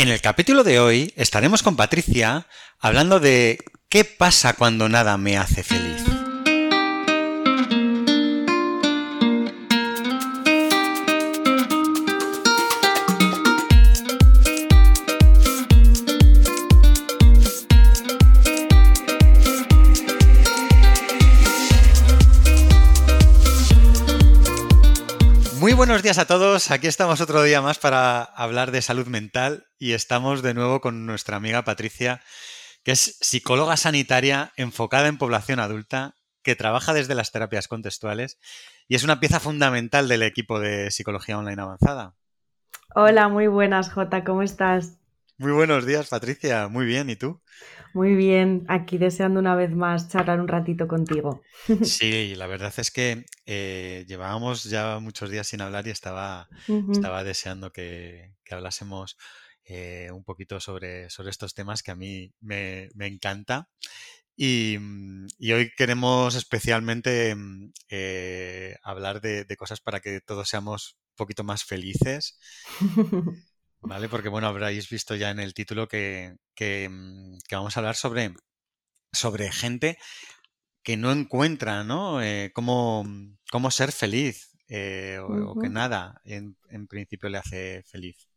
En el capítulo de hoy estaremos con Patricia hablando de qué pasa cuando nada me hace feliz. Buenos días a todos. Aquí estamos otro día más para hablar de salud mental y estamos de nuevo con nuestra amiga Patricia, que es psicóloga sanitaria enfocada en población adulta, que trabaja desde las terapias contextuales y es una pieza fundamental del equipo de psicología online avanzada. Hola, muy buenas, Jota, ¿cómo estás? Muy buenos días, Patricia. Muy bien, ¿y tú? Muy bien, aquí deseando una vez más charlar un ratito contigo. Sí, la verdad es que eh, llevábamos ya muchos días sin hablar y estaba, estaba deseando que, hablásemos eh, un poquito sobre, sobre, estos temas que a mí me, encanta. Y, hoy queremos especialmente mm, eh, hablar de, de, cosas para que todos seamos un poquito más felices. ¿Vale? Porque, bueno, habréis visto ya en el título que, mm, vamos a hablar sobre, sobre gente que no encuentra, ¿no? Eh, cómo, ser feliz eh, o, que nada en, principio le hace feliz.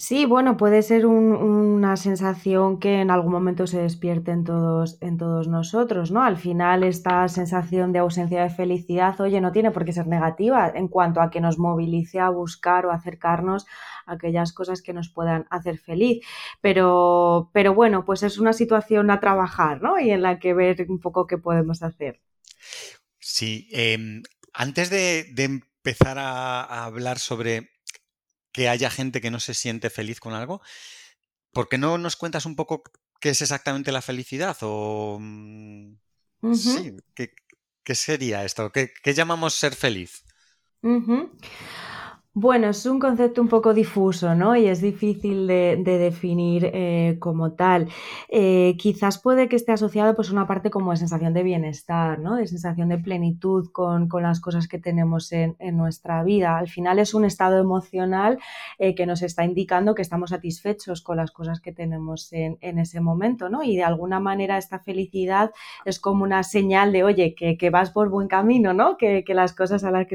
Sí, bueno, puede ser una sensación que en algún momento se despierte en todos, en todos nosotros, ¿no? Al final esta sensación de ausencia de felicidad, oye, no tiene por qué ser negativa en cuanto a que nos movilice a buscar o acercarnos a aquellas cosas que nos puedan hacer feliz. Pero, pero bueno, pues es una situación a trabajar, ¿no? Y en la que ver un poco qué podemos hacer. Sí, em, antes de, empezar a hablar sobre que haya gente que no se siente feliz con algo. ¿Por qué no nos cuentas un poco qué es exactamente la felicidad? O mm, sí, ¿qué, sería esto? ¿Qué, llamamos ser feliz? Bueno, es un concepto un poco difuso, ¿no? Y es difícil de, definir eh, como tal. Eh, quizás puede que esté asociado pues, una parte como de sensación de bienestar, ¿no? De sensación de plenitud con, las cosas que tenemos en, nuestra vida. Al final es un estado emocional eh, que nos está indicando que estamos satisfechos con las cosas que tenemos en, ese momento, ¿no? Y de alguna manera esta felicidad es como una señal de, oye, que, vas por buen camino, ¿no? Que, las cosas a las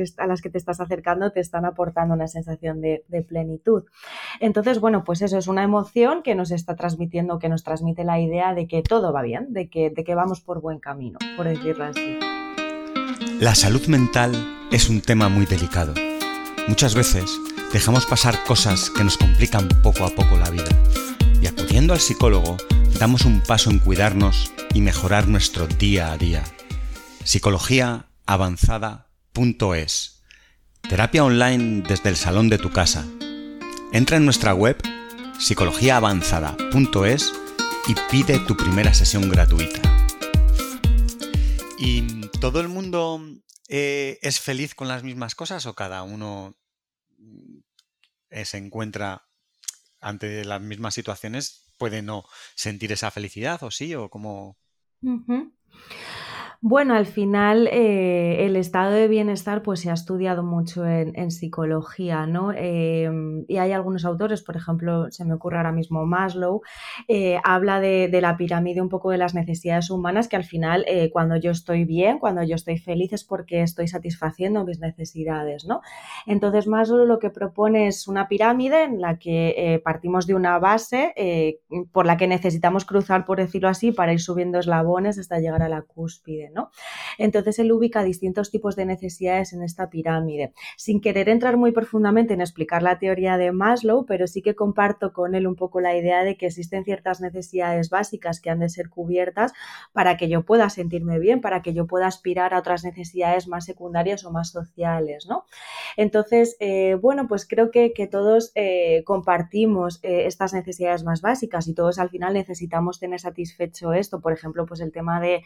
que te estás acercando te están aportando una sensación de, plenitud. Entonces, bueno, pues eso es una emoción que nos está transmitiendo, que nos transmite la idea de que todo va bien, de que, de que vamos por buen camino, por decirlo así. La salud mental es un tema muy delicado. Muchas veces dejamos pasar cosas que nos complican poco a poco la vida. Y acudiendo al psicólogo, damos un paso en cuidarnos y mejorar nuestro día a día. Psicologiaavanzada.es Terapia online desde el salón de tu casa. Entra en nuestra web psicologiaavanzada.es y pide tu primera sesión gratuita. ¿Y todo el mundo eh, es feliz con las mismas cosas o cada uno eh, se encuentra ante las mismas situaciones? ¿Puede no sentir esa felicidad o sí? ¿O cómo? Bueno, al final eh, el estado de bienestar pues se ha estudiado mucho en, psicología, ¿no? Em, y hay algunos autores, por ejemplo, se me ocurre ahora mismo Maslow, eh, habla de, la pirámide un poco de las necesidades humanas, que al final eh, cuando yo estoy bien, cuando yo estoy feliz es porque estoy satisfaciendo mis necesidades, ¿no? Entonces Maslow lo que propone es una pirámide en la que partimos de una base por la que necesitamos cruzar, por decirlo así, para ir subiendo eslabones hasta llegar a la cúspide. Entonces él ubica distintos tipos de necesidades en esta pirámide, sin querer entrar muy profundamente en explicar la teoría de Maslow, pero sí que comparto con él un poco la idea de que existen ciertas necesidades básicas que han de ser cubiertas para que yo pueda sentirme bien, para que yo pueda aspirar a otras necesidades más secundarias o más sociales, ¿no? Entonces, eh, bueno, pues creo que, todos eh, compartimos eh, estas necesidades más básicas y todos al final necesitamos tener satisfecho esto, por ejemplo, pues el tema de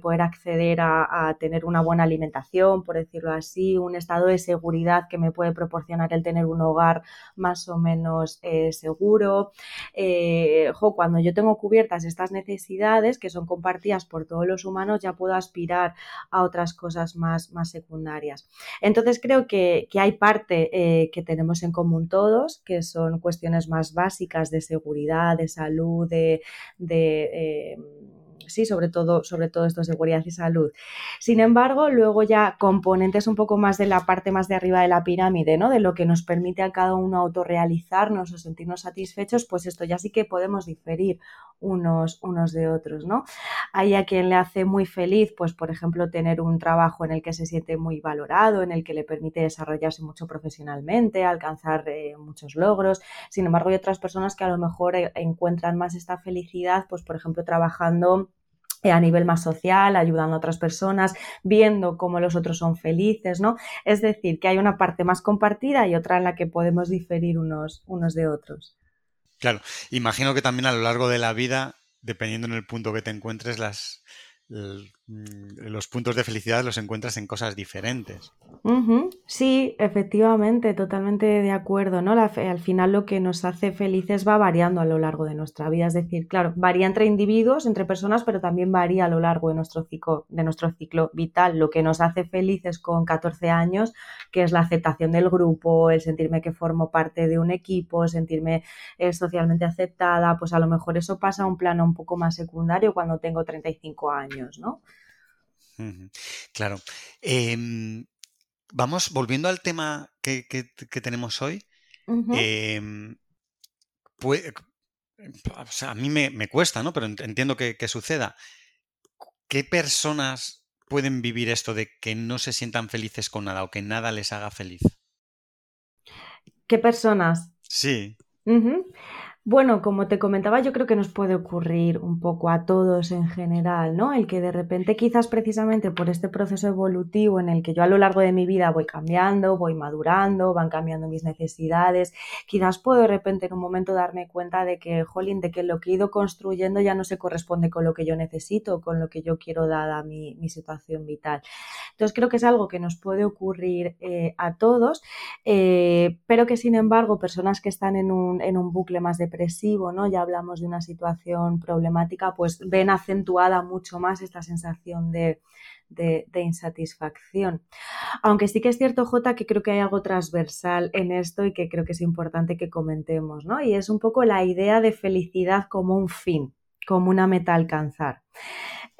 poder acceder a, tener una buena alimentación, por decirlo así, un estado de seguridad que me puede proporcionar el tener un hogar más o menos eh, seguro. Eh, cuando yo tengo cubiertas estas necesidades que son compartidas por todos los humanos, ya puedo aspirar a otras cosas más, secundarias. Entonces creo que, hay parte eh, que tenemos en común todos, que son cuestiones más básicas de seguridad, de salud, de sí, sobre todo, sobre todo esto, seguridad y salud. Sin embargo, luego ya componentes un poco más de la parte más de arriba de la pirámide, ¿no? De lo que nos permite a cada uno autorrealizarnos o sentirnos satisfechos, pues esto ya sí que podemos diferir unos, unos de otros, ¿no? Hay a quien le hace muy feliz, pues por ejemplo, tener un trabajo en el que se siente muy valorado, en el que le permite desarrollarse mucho profesionalmente, alcanzar eh, muchos logros. Sin embargo, hay otras personas que a lo mejor eh, encuentran más esta felicidad, pues por ejemplo, trabajando a nivel más social, ayudando a otras personas, viendo cómo los otros son felices, ¿no? Es decir, que hay una parte más compartida y otra en la que podemos diferir unos, unos de otros. Claro, imagino que también a lo largo de la vida, dependiendo en el punto que te encuentres, las, los puntos de felicidad los encuentras en cosas diferentes. Sí, efectivamente, totalmente de acuerdo, ¿no? al final lo que nos hace felices va variando a lo largo de nuestra vida, es decir, claro, varía entre individuos, entre personas, pero también varía a lo largo de nuestro ciclo, de nuestro ciclo vital. Lo que nos hace felices con 14 años, que es la aceptación del grupo, el sentirme que formo parte de un equipo, sentirme eh, socialmente aceptada, pues a lo mejor eso pasa a un plano un poco más secundario cuando tengo 35 años. ¿no? Claro. Em, vamos, volviendo al tema que, tenemos hoy. Em, a mí me, cuesta, ¿no? Pero entiendo que, suceda. ¿Qué personas pueden vivir esto de que no se sientan felices con nada o que nada les haga feliz? ¿Qué personas? Sí. Bueno, como te comentaba, yo creo que nos puede ocurrir un poco a todos en general, ¿no? El que de repente quizás precisamente por este proceso evolutivo en el que yo a lo largo de mi vida voy cambiando, voy madurando, van cambiando mis necesidades, quizás puedo de repente en un momento darme cuenta de que, jolín, de que lo que he ido construyendo ya no se corresponde con lo que yo necesito, con lo que yo quiero dada mi, mi situación vital. Entonces creo que es algo que nos puede ocurrir eh, a todos, eh, pero que sin embargo personas que están en un, en un bucle más de ¿no? Ya hablamos de una situación problemática, pues ven acentuada mucho más esta sensación de, insatisfacción. Aunque sí que es cierto, Jota, que creo que hay algo transversal en esto y que creo que es importante que comentemos, ¿no? Y es un poco la idea de felicidad como un fin, como una meta a alcanzar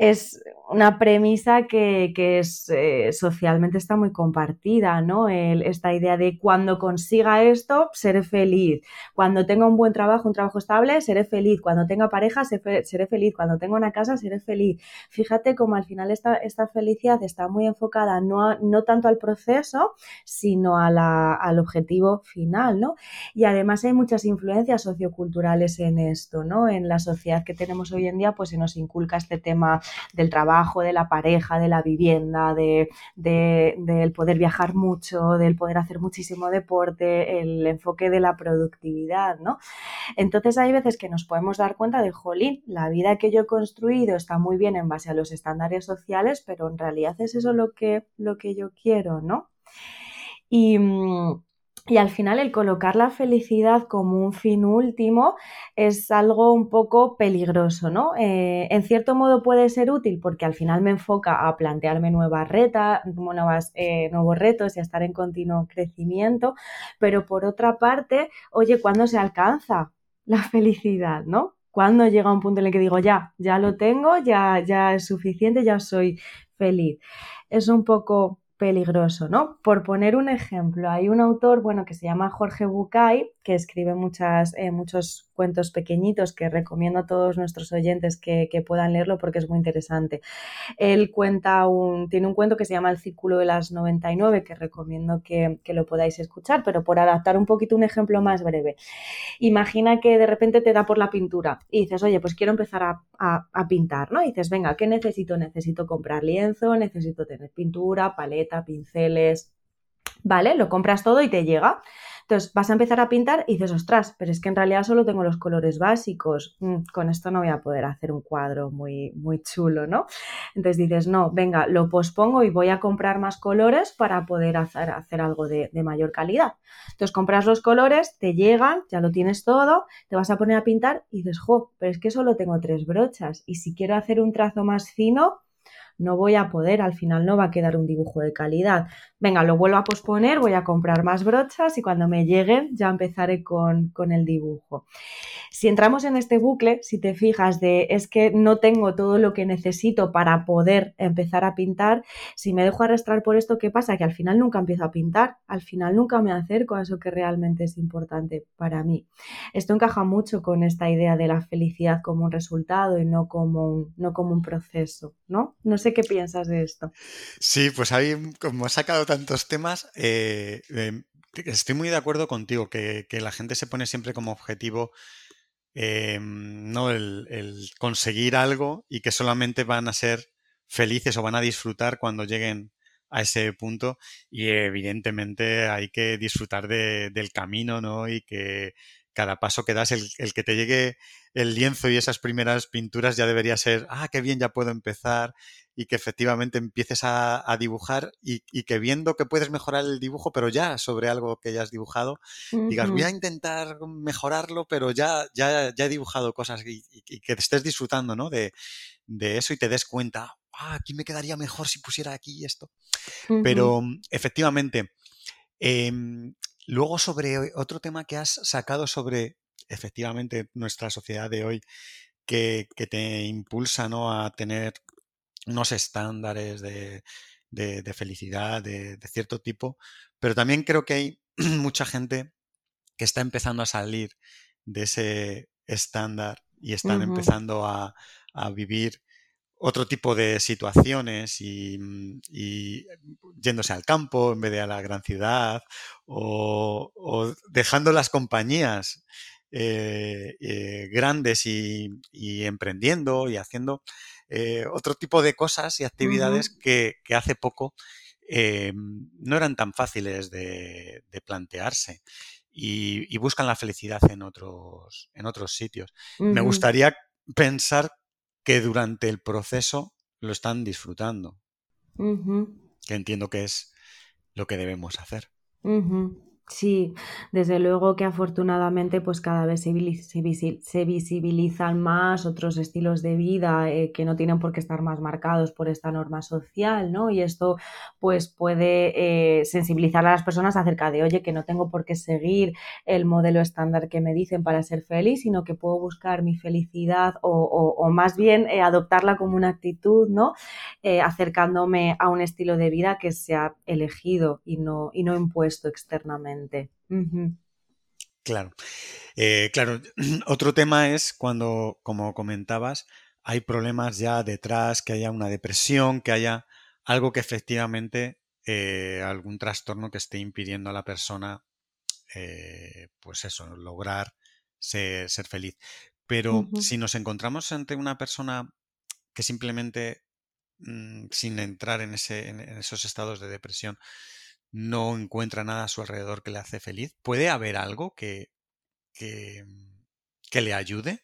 es una premisa que, es, eh, socialmente está muy compartida, ¿no? esta idea de cuando consiga esto, seré feliz. Cuando tenga un buen trabajo, un trabajo estable, seré feliz. Cuando tenga pareja, seré feliz. Cuando tenga una casa, seré feliz. Fíjate cómo al final esta, esta felicidad está muy enfocada no, no tanto al proceso, sino al objetivo final, ¿no? Y además hay muchas influencias socioculturales en esto, ¿no? En la sociedad que tenemos hoy en día, pues se nos inculca este tema del trabajo, de la pareja, de la vivienda, de, del poder viajar mucho, del poder hacer muchísimo deporte, el enfoque de la productividad, ¿no? Entonces hay veces que nos podemos dar cuenta de, jolín, la vida que yo he construido está muy bien en base a los estándares sociales, pero en realidad es eso lo que, lo que yo quiero, ¿no? Y, mm, y al final el colocar la felicidad como un fin último es algo un poco peligroso, ¿no? Eh, en cierto modo puede ser útil porque al final me enfoca a plantearme nuevas retas, eh, nuevos retos y a estar en continuo crecimiento, pero por otra parte, oye, ¿cuándo se alcanza la felicidad, ¿no? ¿Cuándo llega un punto en el que digo, ya, ya lo tengo, ya, ya es suficiente, ya soy feliz? Es un poco peligroso, ¿no? Por poner un ejemplo, hay un autor, bueno, que se llama Jorge Bucay, que escribe muchas, eh, muchos cuentos pequeñitos que recomiendo a todos nuestros oyentes que, puedan leerlo porque es muy interesante. Él cuenta un, tiene un cuento que se llama El Círculo de las 99 que recomiendo que, lo podáis escuchar, pero por adaptar un poquito un ejemplo más breve. Imagina que de repente te da por la pintura y dices, oye, pues quiero empezar a, a pintar, ¿no? Y dices, venga, ¿qué necesito? Necesito comprar lienzo, necesito tener pintura, paleta, pinceles, ¿vale? Lo compras todo y te llega. Entonces vas a empezar a pintar y dices, ostras, pero es que en realidad solo tengo los colores básicos. Mm, con esto no voy a poder hacer un cuadro muy, muy chulo, ¿no? Entonces dices, no, venga, lo pospongo y voy a comprar más colores para poder hacer, hacer algo de, de mayor calidad. Entonces compras los colores, te llegan, ya lo tienes todo, te vas a poner a pintar y dices, jo, pero es que solo tengo tres brochas y si quiero hacer un trazo más fino, no voy a poder, al final no va a quedar un dibujo de calidad. Venga, lo vuelvo a posponer, voy a comprar más brochas y cuando me lleguen ya empezaré con, el dibujo. Si entramos en este bucle, si te fijas de es que no tengo todo lo que necesito para poder empezar a pintar, si me dejo arrastrar por esto, ¿qué pasa? Que al final nunca empiezo a pintar, al final nunca me acerco a eso que realmente es importante para mí. Esto encaja mucho con esta idea de la felicidad como un resultado y no como un, no como un proceso, ¿no? No sé qué piensas de esto. Sí, pues ahí, como has sacado tantos temas, eh, em, estoy muy de acuerdo contigo, que, la gente se pone siempre como objetivo em, no el, conseguir algo y que solamente van a ser felices o van a disfrutar cuando lleguen a ese punto y evidentemente hay que disfrutar del camino, ¿no? Y que cada paso que das, el, el, que te llegue el lienzo y esas primeras pinturas ya debería ser, ah, qué bien, ya puedo empezar y que efectivamente empieces a, dibujar y, que viendo que puedes mejorar el dibujo, pero ya sobre algo que ya has dibujado, digas, voy a intentar mejorarlo, pero ya, ya, ya he dibujado cosas y, que estés disfrutando ¿no? de, eso y te des cuenta, ah, aquí me quedaría mejor si pusiera aquí esto. Pero efectivamente, em, luego sobre otro tema que has sacado sobre efectivamente nuestra sociedad de hoy, que, que, te impulsa ¿no? a tener unos estándares de, felicidad de, cierto tipo, pero también creo que hay mucha gente que está empezando a salir de ese estándar y están empezando a, vivir otro tipo de situaciones y, mm, yéndose al campo en vez de a la gran ciudad o, dejando las compañías eh, eh, grandes y, emprendiendo y haciendo eh, otro tipo de cosas y actividades que, hace poco no eran tan fáciles de, plantearse y, buscan la felicidad en otros, en otros sitios. Me gustaría pensar que durante el proceso lo están disfrutando, que entiendo que es lo que debemos hacer. Sí, desde luego que afortunadamente pues cada vez se, visibilizan más otros estilos de vida eh, que no tienen por qué estar más marcados por esta norma social, ¿no? Y esto pues puede eh, sensibilizar a las personas acerca de, oye, que no tengo por qué seguir el modelo estándar que me dicen para ser feliz, sino que puedo buscar mi felicidad o, más bien eh, adoptarla como una actitud, ¿no? acercándome a un estilo de vida que se ha elegido y no, y no impuesto externamente. Claro. Eh, claro, otro tema es cuando, como comentabas, hay problemas ya detrás, que haya una depresión, que haya algo que efectivamente, eh, algún trastorno que esté impidiendo a la persona, eh, pues eso, lograr ser, feliz. Pero si nos encontramos ante una persona que simplemente, mm, sin entrar en, ese, en esos estados de depresión, no encuentra nada a su alrededor que le hace feliz, ¿puede haber algo que, que, le ayude?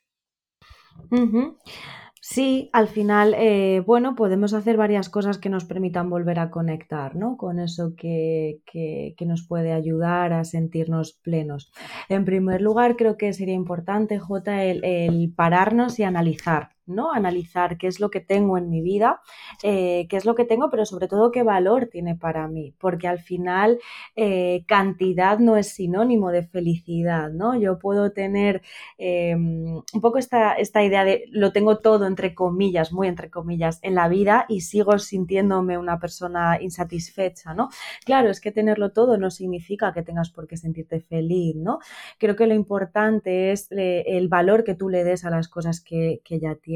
Sí, al final, eh, bueno, podemos hacer varias cosas que nos permitan volver a conectar, ¿no? Con eso que, que, nos puede ayudar a sentirnos plenos. En primer lugar, creo que sería importante, J, el pararnos y analizar, ¿no? Analizar qué es lo que tengo en mi vida, eh, qué es lo que tengo, pero sobre todo qué valor tiene para mí, porque al final eh, cantidad no es sinónimo de felicidad, ¿no? Yo puedo tener em, un poco esta, esta idea de lo tengo todo, entre comillas, muy entre comillas, en la vida y sigo sintiéndome una persona insatisfecha, ¿no? Claro, es que tenerlo todo no significa que tengas por qué sentirte feliz, ¿no? Creo que lo importante es eh, el valor que tú le des a las cosas que, que ya tienes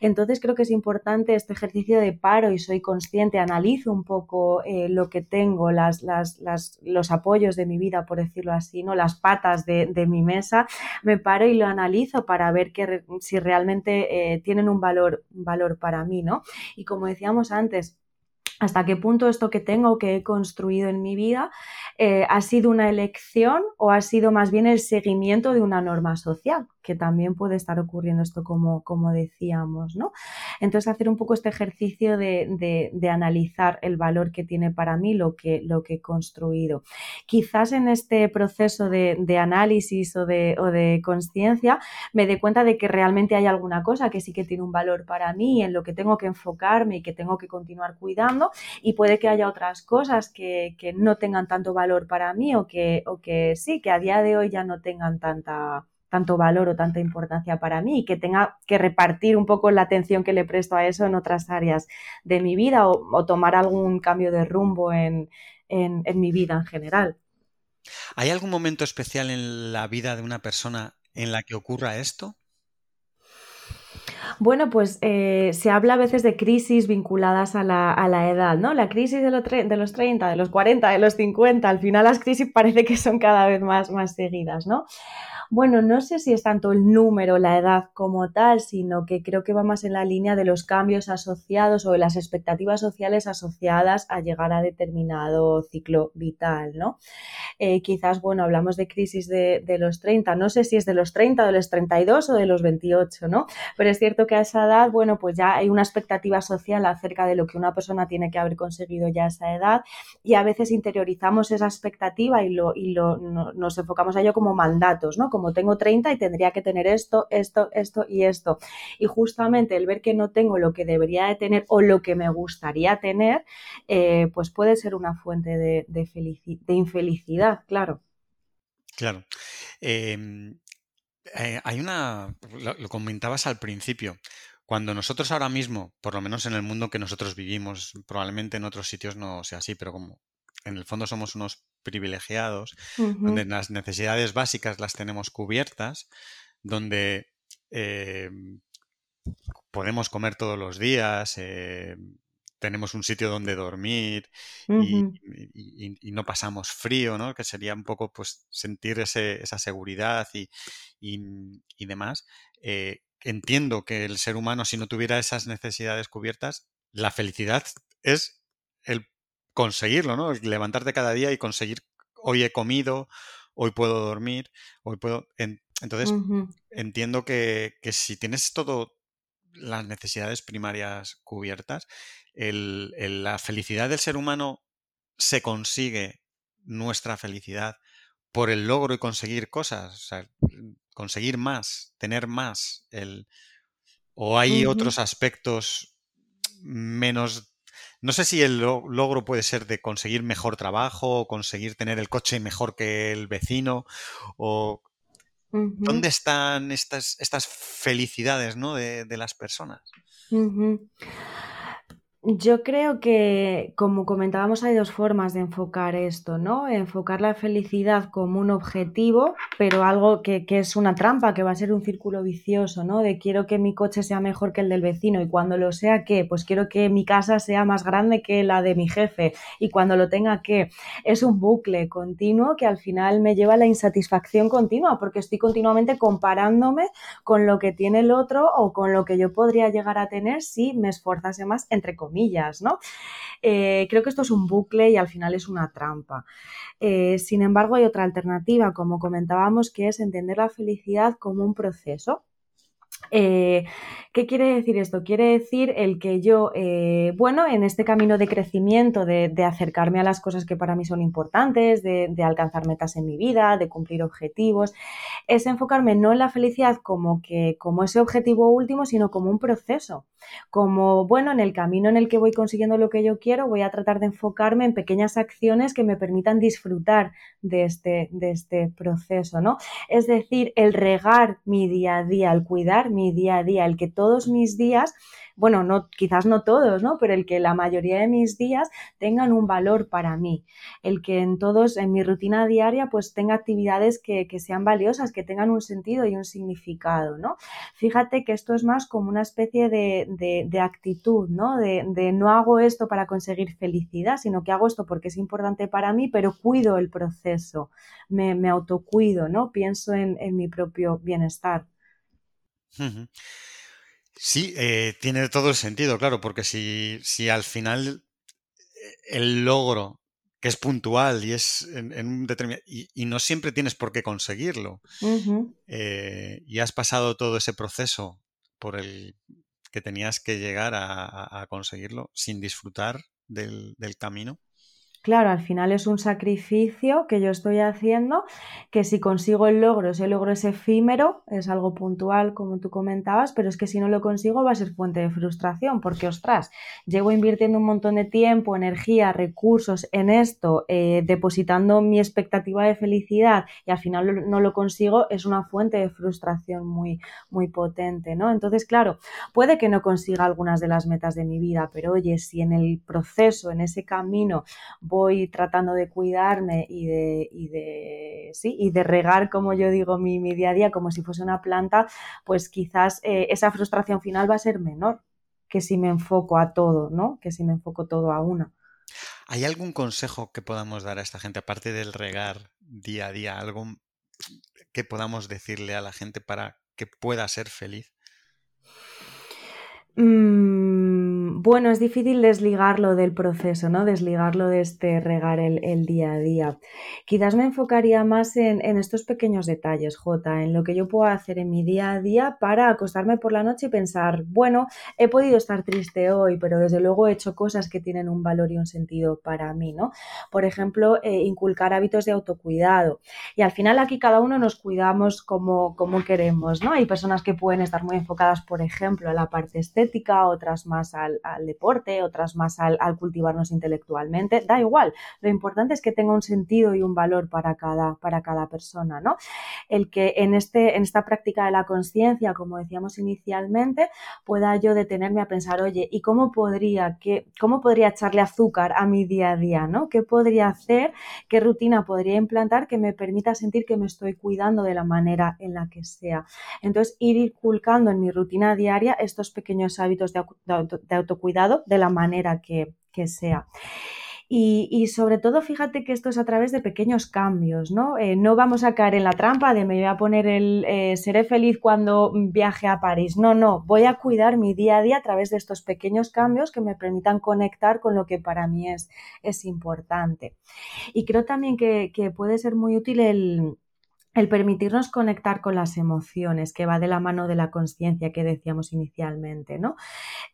entonces creo que es importante este ejercicio de paro y soy consciente, analizo un poco eh, lo que tengo, los apoyos de mi vida, por decirlo así, ¿no? las patas de, mi mesa, me paro y lo analizo para ver que, si realmente eh, tienen un valor, un valor para mí, ¿no? Y como decíamos antes, hasta qué punto esto que tengo, que he construido en mi vida, eh, ha sido una elección o ha sido más bien el seguimiento de una norma social, que también puede estar ocurriendo esto como, como decíamos, ¿no? Entonces hacer un poco este ejercicio de, analizar el valor que tiene para mí lo que, lo que he construido. Quizás en este proceso de, análisis o de, o de conciencia me dé cuenta de que realmente hay alguna cosa que sí que tiene un valor para mí, en lo que tengo que enfocarme y que tengo que continuar cuidando y puede que haya otras cosas que, no tengan tanto valor para mí o que, o que sí, que a día de hoy ya no tengan tanta, tanto valor o tanta importancia para mí y que tenga que repartir un poco la atención que le presto a eso en otras áreas de mi vida o, tomar algún cambio de rumbo en, mi vida en general. ¿Hay algún momento especial en la vida de una persona en la que ocurra esto? Bueno, pues eh, se habla a veces de crisis vinculadas a la, edad, ¿no? La crisis de, de, los 30, de los 40, de los 50, al final las crisis parece que son cada vez más, más seguidas, ¿no? Bueno, no sé si es tanto el número, la edad como tal, sino que creo que va más en la línea de los cambios asociados o de las expectativas sociales asociadas a llegar a determinado ciclo vital, ¿no? Eh, quizás, bueno, hablamos de crisis de, los 30, no sé si es de los 30, de los 32 o de los 28, ¿no? Pero es cierto que a esa edad, bueno, pues ya hay una expectativa social acerca de lo que una persona tiene que haber conseguido ya a esa edad y a veces interiorizamos esa expectativa y, lo, y lo, nos enfocamos a ello como mandatos, ¿no? como tengo 30 y tendría que tener esto, esto, esto y esto. Y justamente el ver que no tengo lo que debería de tener o lo que me gustaría tener, eh, pues puede ser una fuente de, infelicidad, claro. Claro. Em, eh, hay una, lo, comentabas al principio, cuando nosotros ahora mismo, por lo menos en el mundo que nosotros vivimos, probablemente en otros sitios no sea así, pero como en el fondo somos unos privilegiados, donde las necesidades básicas las tenemos cubiertas, donde eh, podemos comer todos los días, eh, tenemos un sitio donde dormir y, no pasamos frío, ¿no? Que sería un poco pues sentir esa seguridad y, demás. Eh, entiendo que el ser humano, si no tuviera esas necesidades cubiertas, la felicidad es el conseguirlo, ¿no? Levantarte cada día y conseguir, hoy he comido, hoy puedo dormir, hoy puedo... entonces, entiendo que, si tienes todo las necesidades primarias cubiertas, la felicidad del ser humano se consigue, nuestra felicidad, por el logro y conseguir cosas, o sea, conseguir más, tener más, el, o hay otros aspectos menos no sé si el logro puede ser de conseguir mejor trabajo o conseguir tener el coche mejor que el vecino o dónde están estas, estas felicidades ¿no? de, las personas. Yo creo que, como comentábamos, hay dos formas de enfocar esto, ¿no? Enfocar la felicidad como un objetivo, pero algo que, es una trampa, que va a ser un círculo vicioso, ¿no? De quiero que mi coche sea mejor que el del vecino y cuando lo sea, ¿qué? Pues quiero que mi casa sea más grande que la de mi jefe y cuando lo tenga, ¿qué? Es un bucle continuo que al final me lleva a la insatisfacción continua porque estoy continuamente comparándome con lo que tiene el otro o con lo que yo podría llegar a tener si me esforzase más, entre comillas ¿no? Eh, creo que esto es un bucle y al final es una trampa. Eh, sin embargo, hay otra alternativa, como comentábamos, que es entender la felicidad como un proceso. Eh, ¿Qué quiere decir esto? Quiere decir el que yo, eh, bueno, en este camino de crecimiento, de, acercarme a las cosas que para mí son importantes, de, alcanzar metas en mi vida, de cumplir objetivos, es enfocarme no en la felicidad como que como ese objetivo último, sino como un proceso. Como, bueno, en el camino en el que voy consiguiendo lo que yo quiero, voy a tratar de enfocarme en pequeñas acciones que me permitan disfrutar de este, de este proceso, ¿no? Es decir, el regar mi día a día, el cuidar mi día a día, el que todos mis días bueno, no, quizás no todos, ¿no? Pero el que la mayoría de mis días tengan un valor para mí, el que en todos, en mi rutina diaria, pues tenga actividades que, sean valiosas, que tengan un sentido y un significado, ¿no? Fíjate que esto es más como una especie de, actitud, ¿no? De, no hago esto para conseguir felicidad, sino que hago esto porque es importante para mí, pero cuido el proceso, me, me autocuido, ¿no? Pienso en, mi propio bienestar. Sí, eh, tiene todo el sentido, claro, porque si, si al final el logro que es puntual y es en, un determinado y, no siempre tienes por qué conseguirlo eh, y has pasado todo ese proceso por el que tenías que llegar a, conseguirlo sin disfrutar del camino Claro, al final es un sacrificio que yo estoy haciendo, que si consigo el logro, ese logro es efímero, es algo puntual, como tú comentabas, pero es que si no lo consigo va a ser fuente de frustración, porque ostras, llevo invirtiendo un montón de tiempo, energía, recursos en esto, eh, depositando mi expectativa de felicidad y al final no lo consigo, es una fuente de frustración muy, muy potente, ¿no? Entonces, claro, puede que no consiga algunas de las metas de mi vida, pero oye, si en el proceso, en ese camino, voy tratando de cuidarme y de, y de, sí, y de regar, como yo digo, mi, mi, día a día como si fuese una planta, pues quizás eh, esa frustración final va a ser menor que si me enfoco a todo, ¿no? Que si me enfoco todo a una. ¿Hay algún consejo que podamos dar a esta gente, aparte del regar día a día, algo que podamos decirle a la gente para que pueda ser feliz? Mm, bueno, es difícil desligarlo del proceso, ¿no? Desligarlo de este regar el, día a día. Quizás me enfocaría más en, estos pequeños detalles, Jota, en lo que yo puedo hacer en mi día a día para acostarme por la noche y pensar, bueno, he podido estar triste hoy, pero desde luego he hecho cosas que tienen un valor y un sentido para mí, ¿no? Por ejemplo, eh, inculcar hábitos de autocuidado. Y al final aquí cada uno nos cuidamos como, como queremos, ¿no? Hay personas que pueden estar muy enfocadas, por ejemplo, a la parte estética otras más al, deporte, otras más al, cultivarnos intelectualmente, da igual. Lo importante es que tenga un sentido y un valor para cada, para cada persona, ¿no? El que en, este, en esta práctica de la conciencia, como decíamos inicialmente, pueda yo detenerme a pensar, oye, ¿y cómo podría, qué, cómo podría echarle azúcar a mi día a día, ¿no? ¿Qué podría hacer? ¿Qué rutina podría implantar que me permita sentir que me estoy cuidando de la manera en la que sea? Entonces, ir inculcando en mi rutina diaria estos pequeños hábitos de, autocuidado de la manera que, sea. Y, sobre todo, fíjate que esto es a través de pequeños cambios, ¿no? Eh, no vamos a caer en la trampa de me voy a poner el eh, seré feliz cuando viaje a París. No, no, voy a cuidar mi día a día a través de estos pequeños cambios que me permitan conectar con lo que para mí es, es importante. Y creo también que puede ser muy útil el, el permitirnos conectar con las emociones, que va de la mano de la conciencia que decíamos inicialmente, ¿no?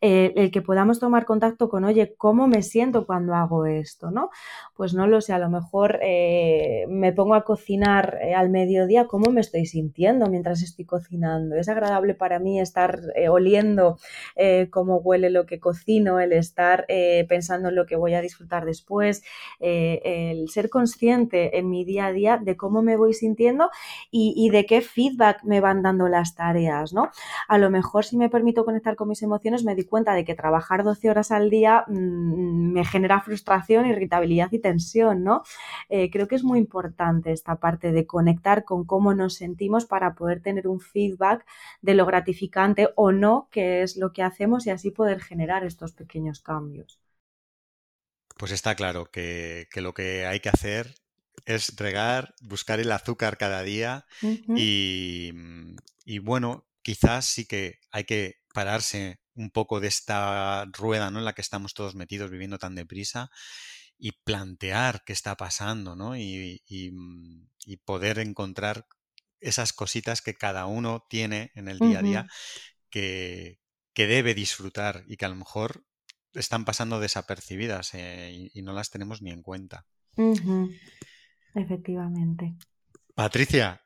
Eh, el que podamos tomar contacto con, oye, ¿cómo me siento cuando hago esto, no? Pues no lo sé, a lo mejor eh, me pongo a cocinar eh, al mediodía, ¿cómo me estoy sintiendo mientras estoy cocinando? ¿Es agradable para mí estar oliendo cómo huele lo que cocino, el estar pensando en lo que voy a disfrutar después, el ser consciente en mi día a día de cómo me voy sintiendo y, de qué feedback me van dando las tareas, ¿no? A lo mejor si me permito conectar con mis emociones me di cuenta de que trabajar 12 horas al día mm, me genera frustración, irritabilidad y tensión, ¿no? Eh, creo que es muy importante esta parte de conectar con cómo nos sentimos para poder tener un feedback de lo gratificante o no que es lo que hacemos y así poder generar estos pequeños cambios. Pues está claro que, que, lo que hay que hacer es regar, buscar el azúcar cada día y, y, bueno, quizás sí que hay que pararse un poco de esta rueda ¿no? en la que estamos todos metidos viviendo tan deprisa y plantear qué está pasando ¿no? y, y, y poder encontrar esas cositas que cada uno tiene en el día a día que, que, debe disfrutar y que a lo mejor están pasando desapercibidas eh, y, no las tenemos ni en cuenta. Efectivamente. Patricia,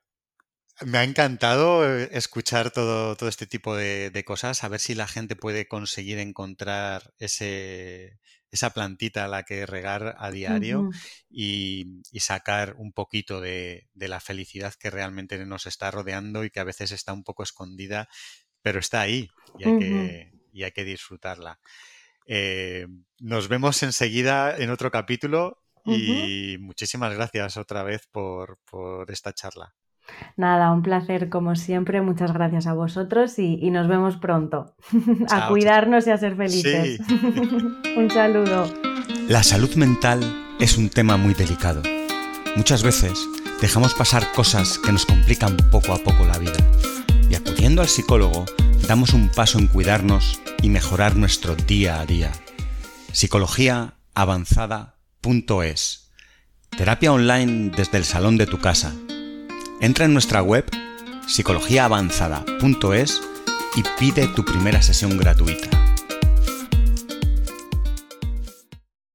me ha encantado eh, escuchar todo, todo este tipo de, cosas, a ver si la gente puede conseguir encontrar ese, esa plantita a la que regar a diario y, sacar un poquito de, la felicidad que realmente nos está rodeando y que a veces está un poco escondida, pero está ahí y hay, que, y hay que disfrutarla. Eh, nos vemos enseguida en otro capítulo y muchísimas gracias otra vez por, esta charla. Nada, un placer como siempre. Muchas gracias a vosotros y, nos vemos pronto. a cuidarnos y a ser felices. un saludo. La salud mental es un tema muy delicado. Muchas veces dejamos pasar cosas que nos complican poco a poco la vida. Y acudiendo al psicólogo, damos un paso en cuidarnos y mejorar nuestro día a día. Psicología psicologiaavanzada.es. Terapia online desde el salón de tu casa. Entra en nuestra web psicologiaavanzada.es y pide tu primera sesión gratuita.